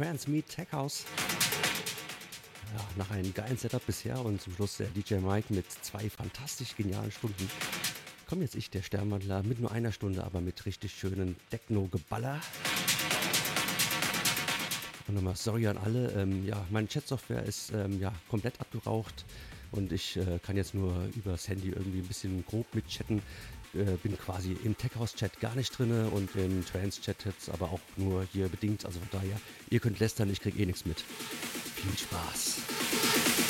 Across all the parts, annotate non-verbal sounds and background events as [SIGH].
Transmeet Tech House. Ja, nach einem geilen Setup bisher und zum Schluss der DJ Mike mit zwei fantastisch genialen Stunden. Komm jetzt ich, der Sternwandler, mit nur einer Stunde, aber mit richtig schönen Techno-Geballer. Und nochmal sorry an alle. Ähm, ja, meine Chat-Software ist ähm, ja komplett abgeraucht und ich äh, kann jetzt nur übers Handy irgendwie ein bisschen grob mitchatten. Äh, bin quasi im Techhouse-Chat gar nicht drin und im Trans-Chat jetzt aber auch nur hier bedingt. Also von daher, ihr könnt lästern, ich krieg eh nichts mit. Viel Spaß.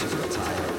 gives you a title.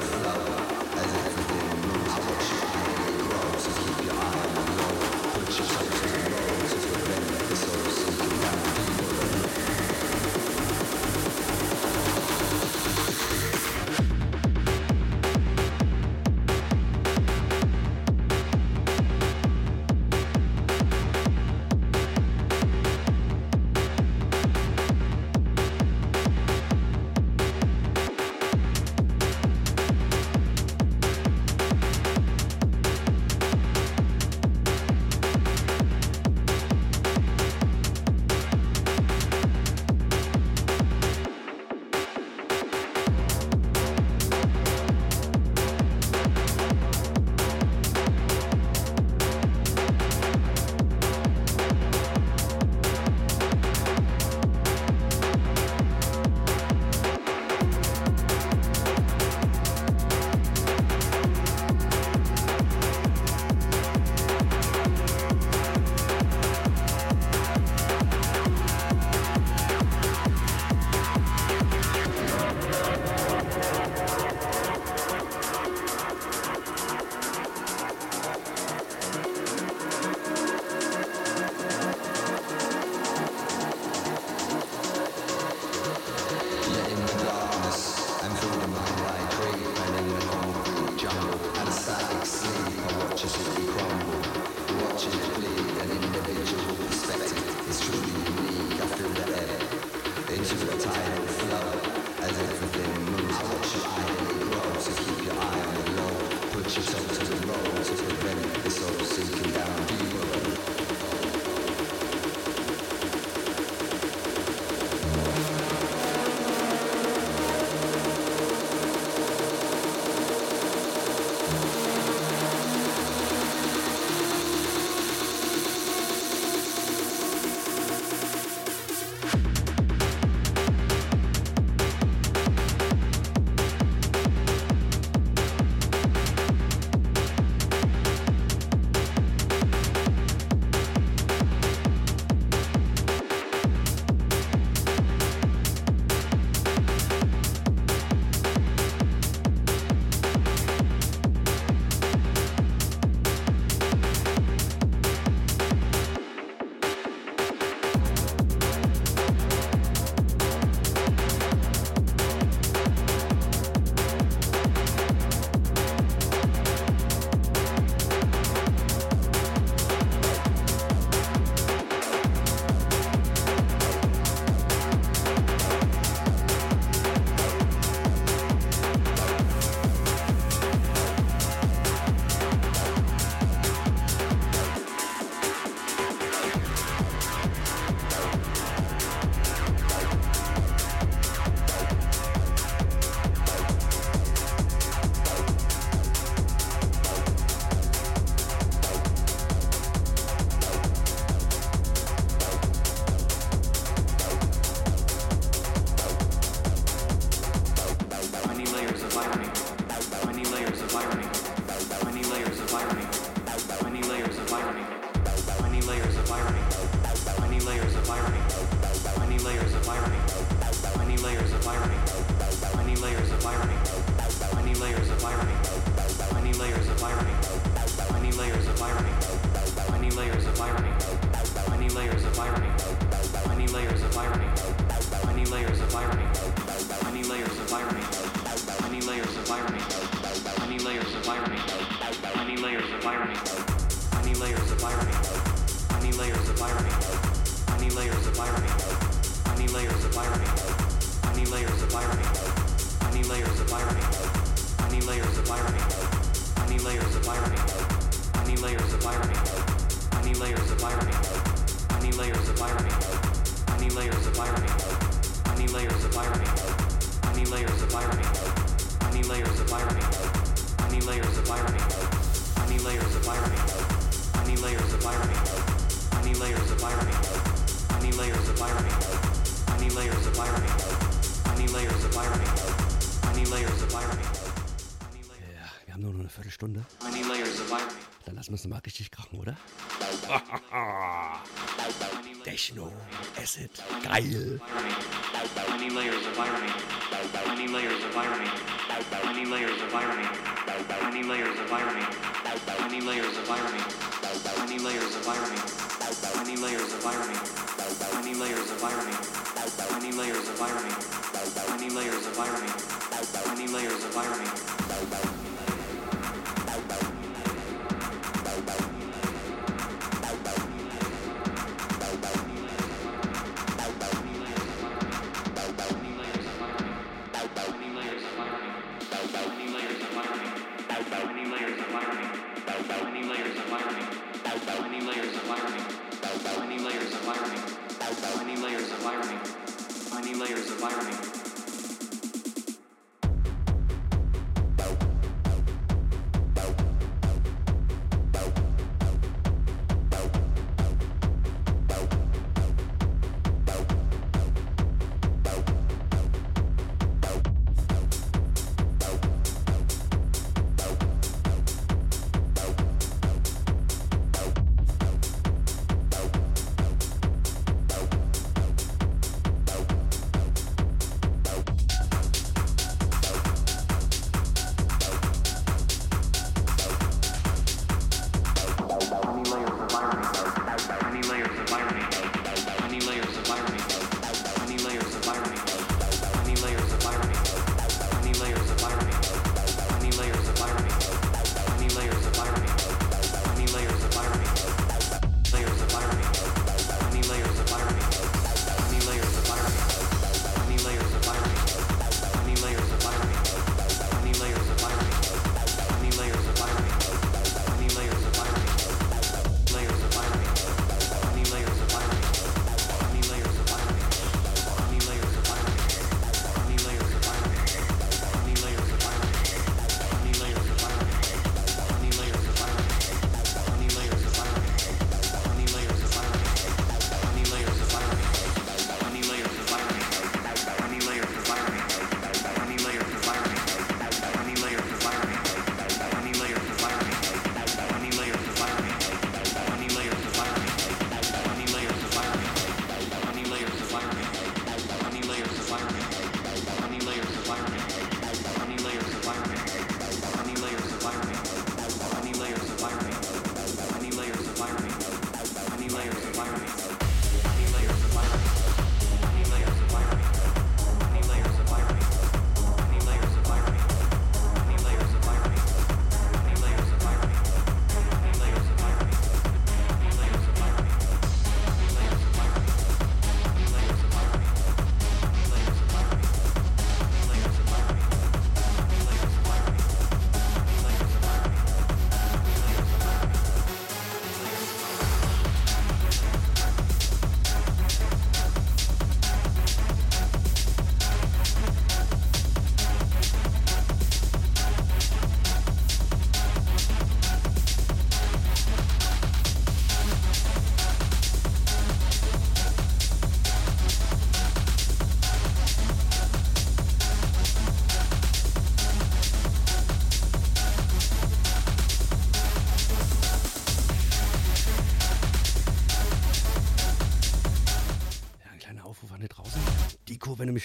Geil.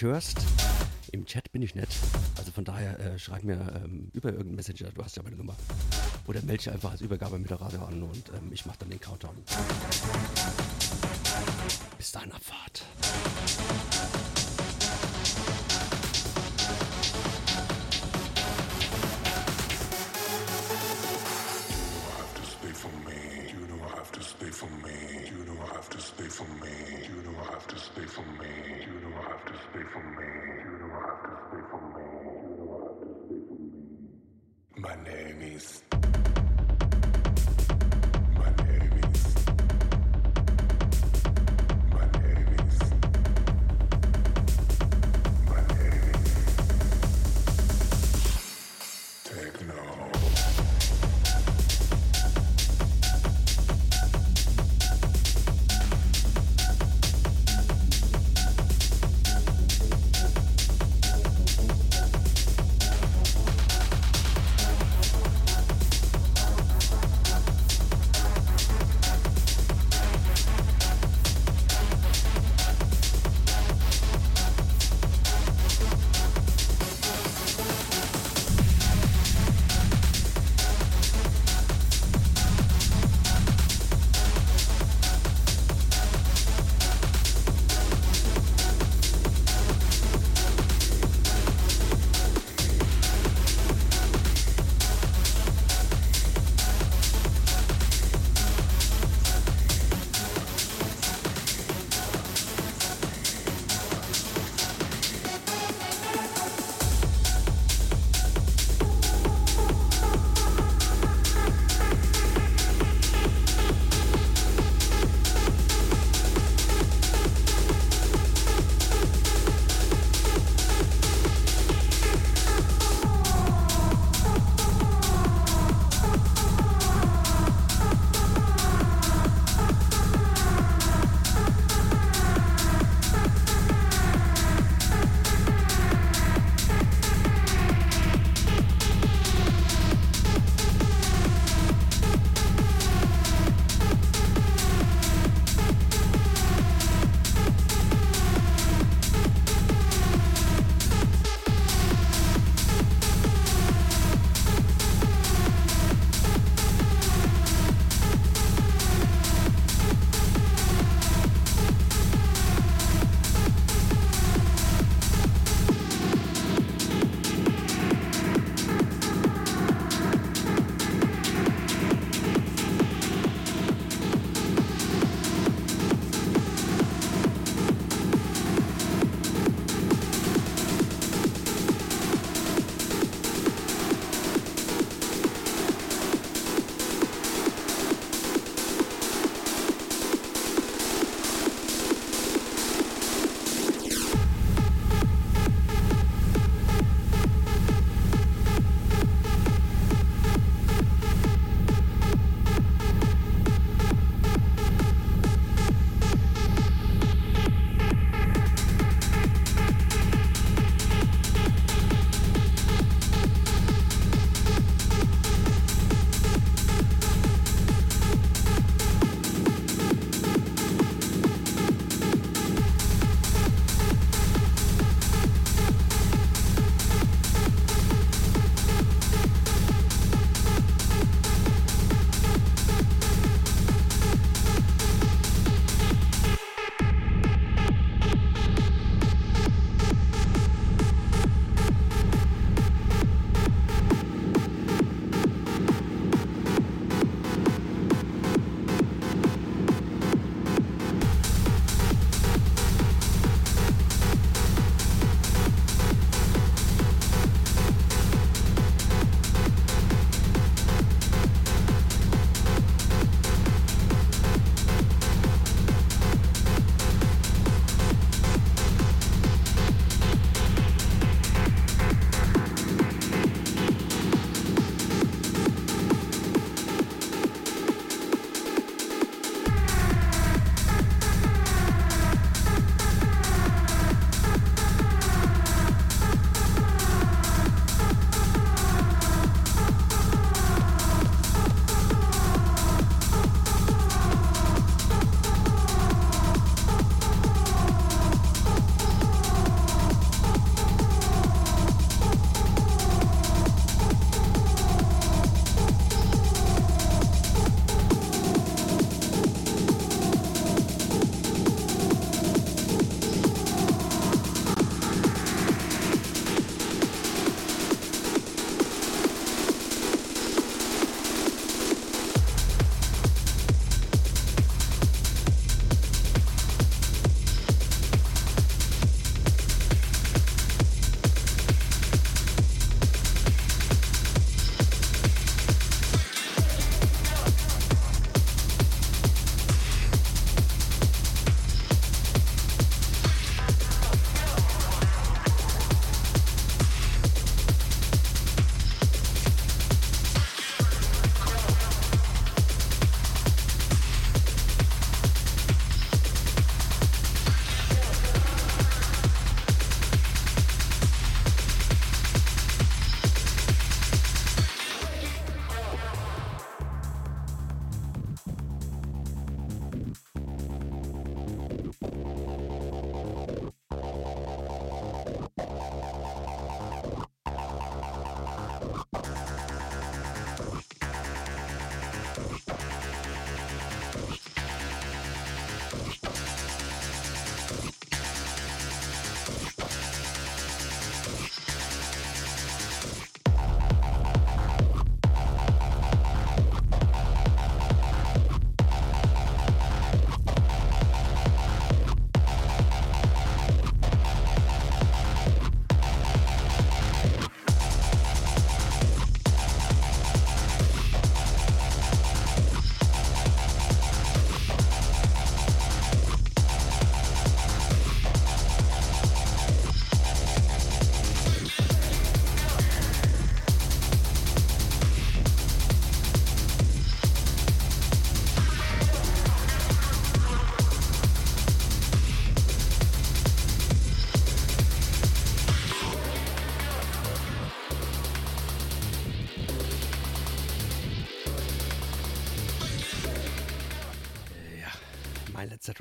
Mich hörst. Im Chat bin ich nett. Also von daher äh, schreib mir ähm, über irgendeinen Messenger, du hast ja meine Nummer. Oder melde dich einfach als Übergabe mit der Radio an und ähm, ich mache dann den Countdown. Bis dahin Abfahrt. My name is.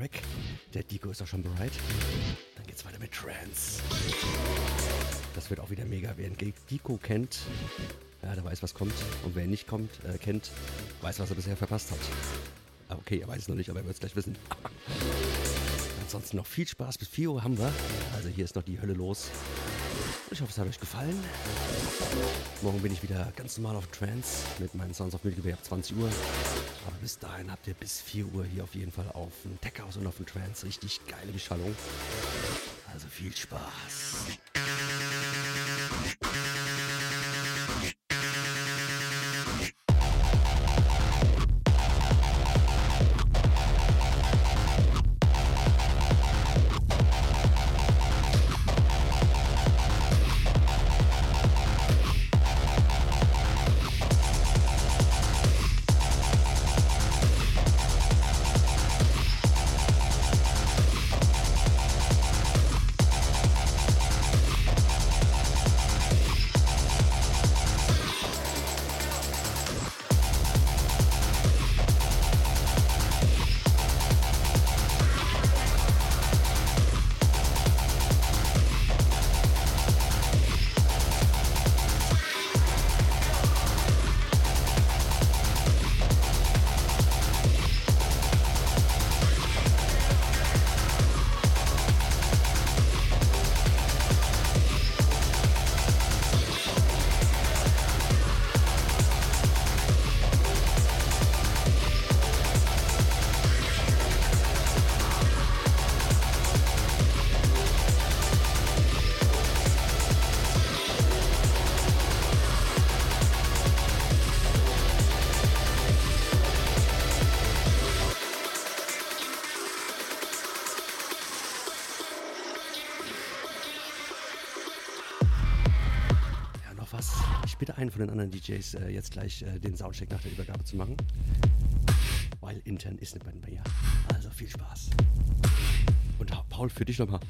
Track. Der Dico ist auch schon bereit. Dann geht's weiter mit Trance. Das wird auch wieder mega. Wer Dico kennt, ja, der weiß, was kommt. Und wer nicht kommt, äh, kennt, weiß, was er bisher verpasst hat. Ah, okay, er weiß es noch nicht, aber er wird es gleich wissen. [LAUGHS] Ansonsten noch viel Spaß. Bis 4 Uhr haben wir. Also hier ist noch die Hölle los. Ich hoffe, es hat euch gefallen. Morgen bin ich wieder ganz normal auf Trance mit meinen Sounds of Milky Way ab 20 Uhr. Aber bis dahin habt ihr bis 4 Uhr hier auf jeden Fall auf dem Tech House und auf dem Trance richtig geile Beschallung. Also viel Spaß. Einen von den anderen DJs äh, jetzt gleich äh, den Soundcheck nach der Übergabe zu machen. Weil intern ist nicht bei mir. Also viel Spaß. Und Paul, für dich nochmal.